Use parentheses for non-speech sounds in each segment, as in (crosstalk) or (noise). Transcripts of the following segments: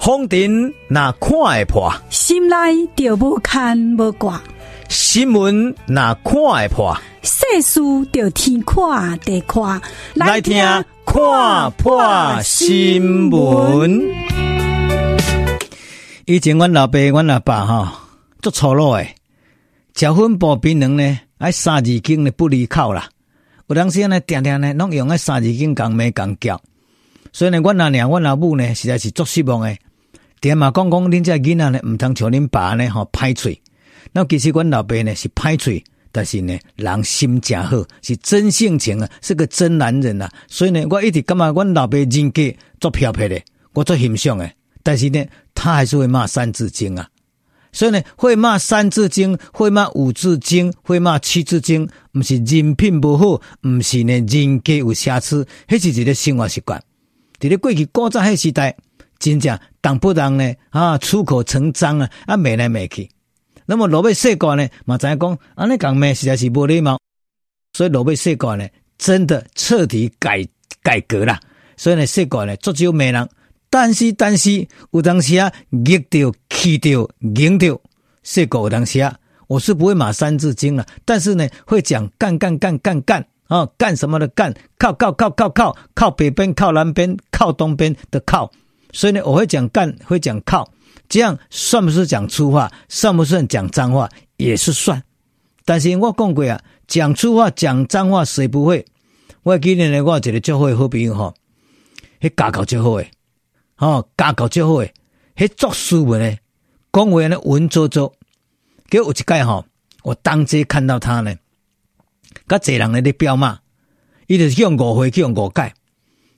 风尘那看会破，心内就无牵无挂；新闻那看会破，世事就天看地看。来听看破新闻。以前阮老爸、阮阿爸吼，做粗鲁诶，食粉布槟榔呢，爱三字经呢不离口啦。有当时呢，定定呢，拢用爱三字经讲咩讲教。所以呢，阮阿娘、阮阿母呢，实在是足失望诶。爹嘛讲讲，恁这囡仔呢，毋通像恁爸呢，吼歹喙。那其实阮老爸呢是歹喙，但是呢，人心诚好，是真性情啊，是个真男人啊。所以呢，我一直感觉阮老爸人格足飘撇的，我足欣赏的。但是呢，他还是会骂三字经啊，所以呢，会骂三字经，会骂五字经，会骂七字经，不是人品不好，不是呢人格有瑕疵，迄是一个生活习惯。在咧过去古早迄时代，真正当不当呢啊，出口成章啊，啊骂来骂去。那么罗贝世国呢，嘛知影讲，安尼讲骂实在是无礼貌，所以罗贝世国呢，真的彻底改改革了。所以呢，世国呢，足少骂人。但是，但是，有当时啊，逆掉、气掉、硬掉，说过有当时啊，我是不会骂三字经了。但是呢，会讲干干干干干啊，干什么的干，靠靠靠靠靠，靠北边、靠南边、靠东边的靠。所以呢，我会讲干，会讲靠，这样算不是讲粗话？算不算讲脏话？也是算。但是我讲过啊，讲粗话、讲脏话，谁不会？我记得呢，我有一个最好的好朋友吼，迄家教最好诶。哦，家教最好诶，迄作书文呢，讲话呢文绉绉。给有一届吼，我当街看到他呢，甲侪人咧咧飙骂，伊就是用误会去用误解。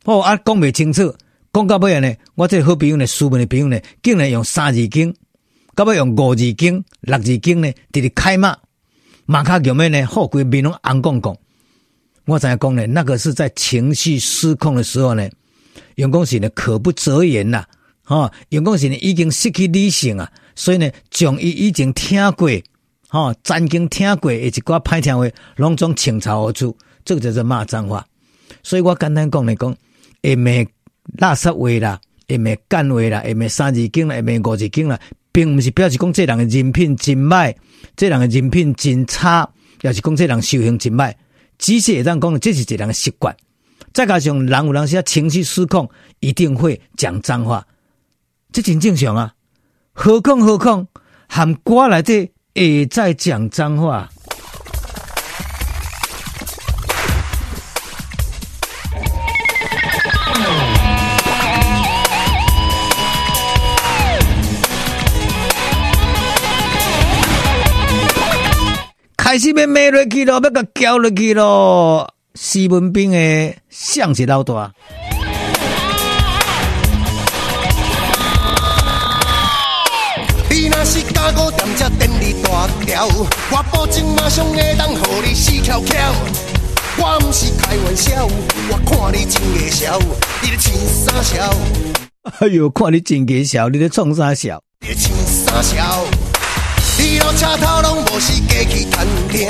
哦，啊讲袂清楚，讲到尾呢，我这个好朋友呢，书文的朋友呢，竟然用三字经，到尾用五字经、六字经呢，直直开骂，骂卡叫咩呢？后规面拢红摃摃。我怎样讲呢？那个是在情绪失控的时候呢。员工是呢，口不择言呐，哈！员工是呢，已经失去理性啊，所以呢，将伊已经听过，哈，曾经听过的一寡歹听话，拢总倾巢而出，这个就是骂脏话。所以我简单讲来讲，会骂垃圾话啦，会骂干话啦，会骂三字经啦，会骂五字经啦，并不是表示讲这人的人品真歹，这人的人品真差，也是讲这人修行真歹，只是会当讲，这是一人的习惯。再加上人有人时情绪失控，一定会讲脏话，这真正常啊。何况何况，喊瓜来的也在讲脏话。开始要骂落去咯，要甲叫落去咯。西门兵的，像是老大。你若是加固店这电你大条，我保证马上会当互你死翘翘。我毋是开玩笑，我看你真个笑，你咧穿啥笑？哎呦，看你真个笑，你咧创啥笑？你咧穿啥笑？你路车头拢无是过去探听，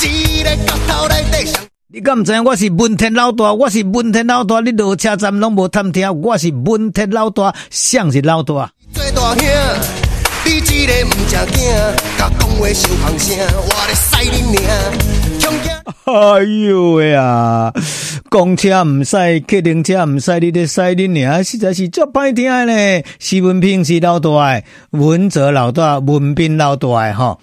一个角头来底上。你敢毋知影？我是文天老大，我是文天老大。你落车站拢无探听，我是文天老大，谁是老大。做大兄，你一个毋正经，甲讲话伤放声，我咧使你命。(laughs) 哎呦喂啊！公车毋使，客人车毋使，你咧使恁娘，实在是足歹听诶咧。徐文平是老大，文泽老大，文斌老大诶吼。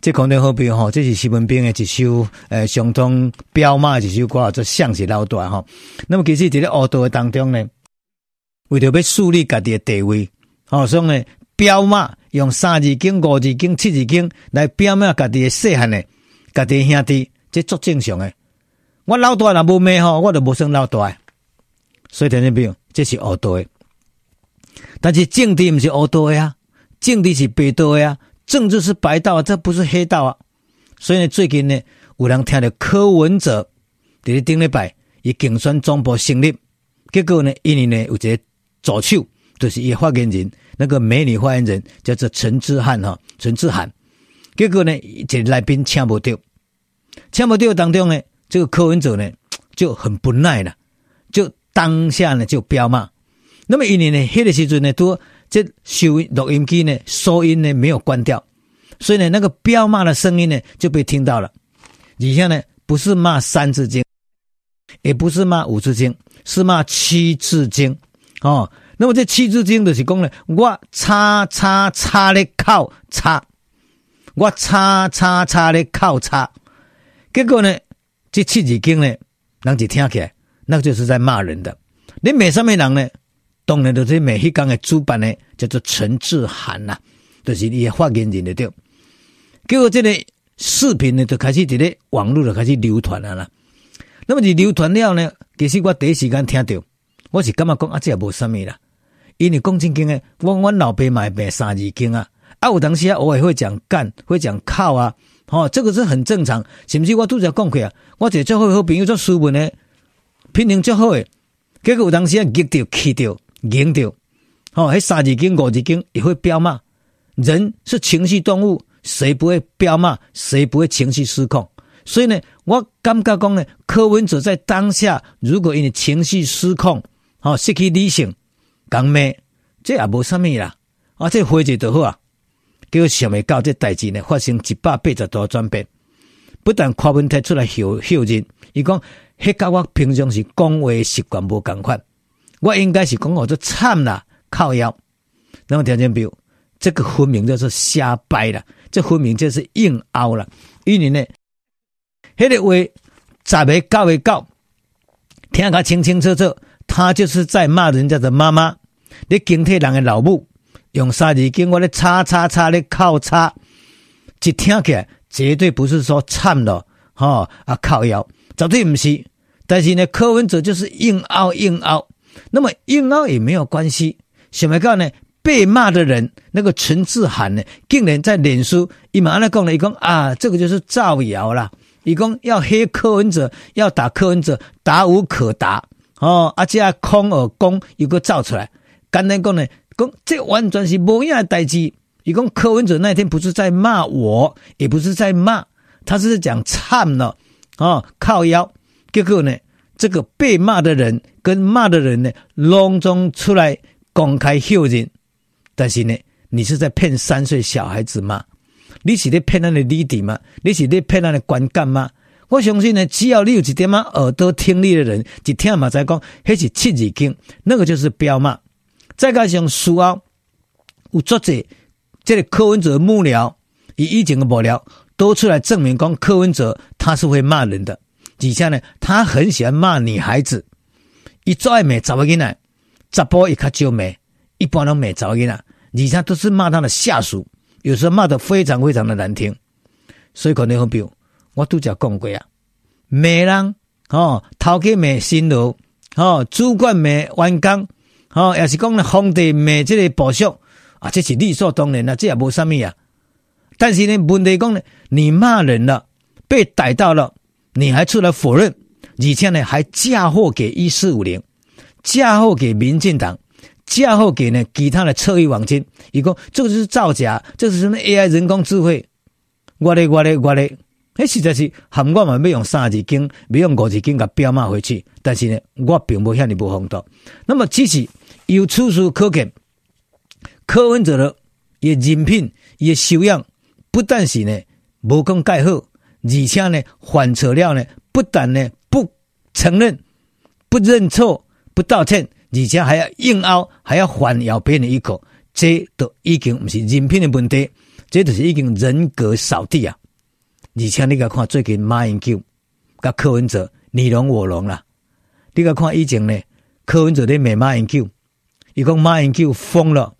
这肯定好比吼，这是西门兵的一首诶，相当彪马的一首歌，做像是老大吼。那么其实，伫咧恶道的当中呢，为着要树立家己的地位，吼，所以呢，彪马用三字经、五字经、七字经来表明家己的细汉呢，家己的兄弟，这足正常诶。我老大若无骂吼，我就无算老大。所以听见没有？这是恶道的，但是政治毋是恶道的啊，政治是白道的啊。政治是白道啊，这不是黑道啊。所以呢，最近呢，有人听到柯文哲在顶礼拜伊竞选总部成立，结果呢，因为呢有一个助手，就是伊发言人，那个美女发言人叫做陈志汉哈，陈志汉。结果呢，这来宾请不到，请不到当中呢，这个柯文哲呢 (tsk) 就很不耐了，就当下呢就飙骂。那么因为呢，迄个时阵呢都。这收录音机呢，收音呢没有关掉，所以呢，那个飙骂的声音呢就被听到了。底下呢，不是骂三字经，也不是骂五字经，是骂七字经哦。那么这七字经就是讲呢，我叉叉叉的靠叉，我叉叉叉的靠叉。结果呢，这七字经呢，人就听起来，那就是在骂人的。你骂什么人呢？当然就是骂迄天的主办呢，叫做陈志涵呐，就是伊发言人的对。结果这个视频呢，就开始在咧网络就开始流传了啦。那么就流传了呢，其实我第一时间听到，我是感觉讲啊，这也无什么啦。因为讲正经的，我我老爸嘛骂三字经啊，啊有当时啊偶尔会讲干，会讲靠啊，哦，这个是很正常。是不是我拄则讲过啊？我一个最好好朋友做书文的，品行最好诶。结果有当时啊，激到气到，硬到，哦，迄三字经五字经也会飙骂。人是情绪动物，谁不会飙骂？谁不会情绪失控？所以呢，我感觉讲呢，柯文哲在当下如果因为情绪失控，哦，失去理性。讲咩？这也无啥物啦，啊，这回去就好啊。结果想未到这代志呢，发生一百八十度转变。不但柯文哲出来后后任，伊讲迄甲我平常时讲话习惯无共款，我应该是讲我这惨啦，靠腰。那么条件表，这个分明就是瞎掰了，这分明就是硬凹了。因为呢，迄个话十个九个九，听个清清楚楚，他就是在骂人家的妈妈。你警惕人的老母用三字经，我咧叉叉叉咧靠叉，一听起来绝对不是说惨了，哈、啊靠腰，绝对不是。但是呢，柯文哲就是硬凹硬凹，那么硬凹也没有关系。想要讲呢，被骂的人那个陈志涵呢，竟然在脸书一马上讲了，一讲啊，这个就是造谣啦，一共要黑柯文哲，要打柯文哲，打无可打哦，而且空耳功有个造出来。简单讲呢，讲这完全是无样的代志。伊讲柯文哲那天不是在骂我，也不是在骂，他是讲惨了哦，靠腰。结果呢，这个被骂的人跟骂的人呢，隆中出来公开否认。但是呢，你是在骗三岁小孩子吗？你是在骗他的弟弟吗？你是在骗他的观感吗？我相信呢，只要你有一点啊耳朵听力的人，一听嘛在讲，那是七字经，那个就是彪骂。再加上书后有作者，这个柯文哲幕僚，以以前的幕僚都出来证明，讲柯文哲他是会骂人的。底下呢，他很喜欢骂女孩子，一做爱骂查某囡仔，查甫一较少骂，一般都骂查某囡仔，底下都是骂他的下属，有时候骂得非常非常的难听。所以可能会比如我都讲讲过啊，骂人哦，头家骂新楼哦，主管骂员工。哦，也是讲呢，皇帝骂这个部属啊，这是理所当然啦，这也无什么啊。但是呢，问题讲呢，你骂人了，被逮到了，你还出来否认，而且呢，还嫁祸给一四五零，嫁祸给民进党，嫁祸给呢其他的侧翼网军，伊讲这个是造假，这是什么 AI 人工智慧？我嘞我嘞我嘞，那实在是含我嘛要用三字经，要用五字经给飙骂回去。但是呢，我并不向你不风度。那么其实。由此处可见，柯文哲的也人品也修养，不但是呢无功盖好，而且呢反扯了呢，不但呢不承认、不认错、不道歉，而且还要硬凹，还要反咬别人一口，这都已经不是人品的问题，这都是已经人格扫地啊！而且你看最近马英九跟柯文哲你侬我侬啦，你个看以前呢柯文哲在骂马英九。伊讲马英九疯了，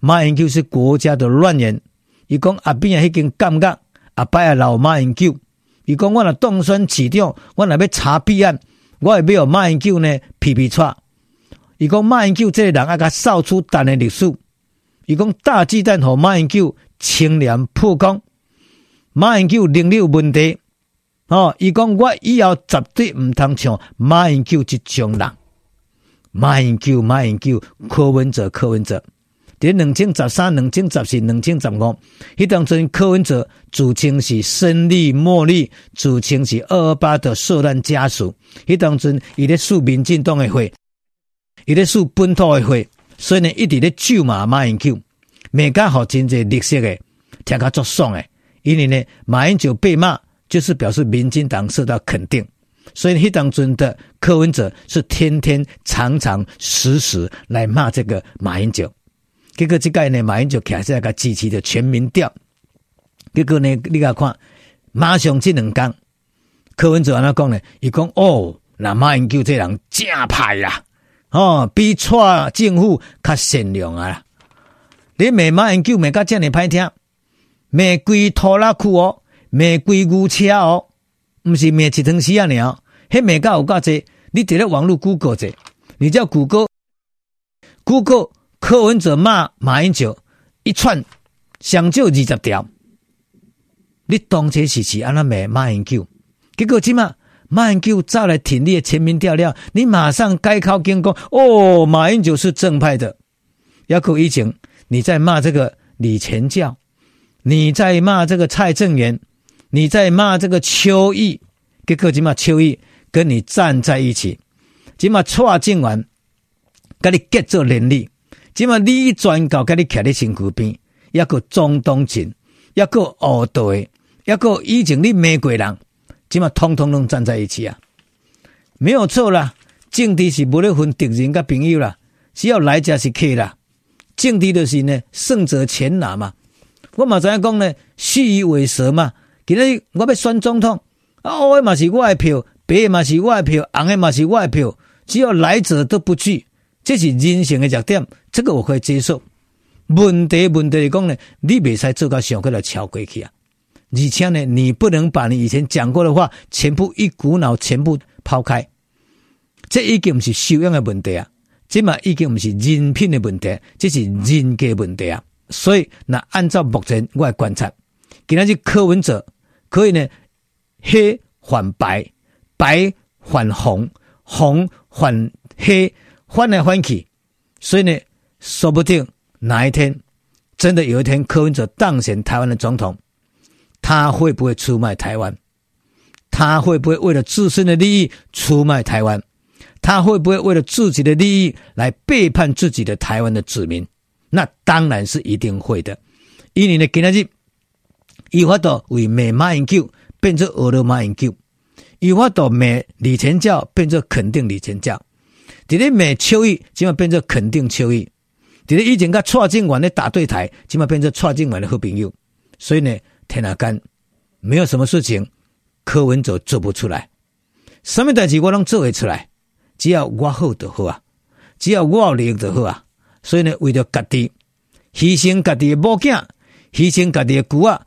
马英九是国家的乱源。伊讲阿扁啊，已经感觉阿伯啊老马英九。伊讲我若动身起调，我若要查弊案，我也要马英九呢皮皮叉。伊讲马英九这个人啊，甲扫出单的历史。伊讲大鸡蛋和马英九清廉破功，马英九能力有问题。哦，伊讲我以后绝对唔通像马英九这种人。马英九，马英九，柯文哲，柯文哲。在两千十三、两千十四、两千十五，迄当阵柯文哲自称是胜利茉莉，自称是二二八的受难家属。迄当阵伊咧诉民进党的会，伊咧诉本土的会，所以呢，一直咧咒骂马英九，骂甲好真济绿色的，听甲足爽诶。因为呢，马英九被骂，就是表示民进党受到肯定。所以，迄当阵的柯文哲是天天、常常、时时来骂这个马英九。结果，这个呢，马英九开始来个支持的全民调。结果呢，你甲看，马上这两天，柯文哲安怎讲呢？伊讲哦，那马英九这人正歹啦，哦，比蔡政府较善良啊。你骂马英九骂甲这么歹听，骂规拖拉裤哦，骂规牛车哦，毋是骂一汤匙啊尔。迄骂甲有够济，你直咧网络 Google 者，你叫 Google，Google 柯文哲骂马英九一串上少二十条，你当初是是安那骂马英九，结果即马马英九再来挺你的全民调料，你马上改口更讲哦，马英九是正派的。要可以前你在骂这个李全教，你在骂这个蔡正元，你在骂这个邱毅，结果即马邱毅。跟你站在一起，即马蔡正元，跟你结做连理，即马李全教跟你徛在身躯边，抑搁庄东进，抑搁乌队，抑搁以前你骂过人，即马通通拢站在一起啊，没有错啦。政治是无咧分敌人甲朋友啦，只要来者是客啦。政治就是呢，胜者全拿嘛。我嘛知影讲呢，虚与委蛇嘛。今日我要选总统，啊，乌的嘛是我的票。白嘛是我的票，红的嘛是我的票，只要来者都不拒，这是人性的弱点，这个我可以接受。问题问题来讲呢，你未使做到上个来超过去啊！而且呢，你不能把你以前讲过的话全部一股脑全部抛开，这已经不是修养的问题啊，这嘛已经不是人品的问题，这是人格问题啊！所以，那按照目前我的观察，今仔日柯文哲可以呢黑换白。白换红，红换黑，换来换去，所以呢，说不定哪一天真的有一天柯文哲当选台湾的总统，他会不会出卖台湾？他会不会为了自身的利益出卖台湾？他会不会为了自己的利益来背叛自己的台湾的子民？那当然是一定会的。因为呢，今日伊法度为骂马英九变成俄罗马英九。有法度骂李全教变作肯定李全教，伫咧骂邱毅，即马变作肯定邱毅。伫咧以前甲蔡正元咧打对台，即马变作蔡正元的好朋友。所以呢，天下间没有什么事情柯文哲做不出来，什么代志我拢做会出来，只要我好就好啊，只要我有利益就好啊。所以呢，为着家己牺牲家己的某囝，牺牲家己的龟啊，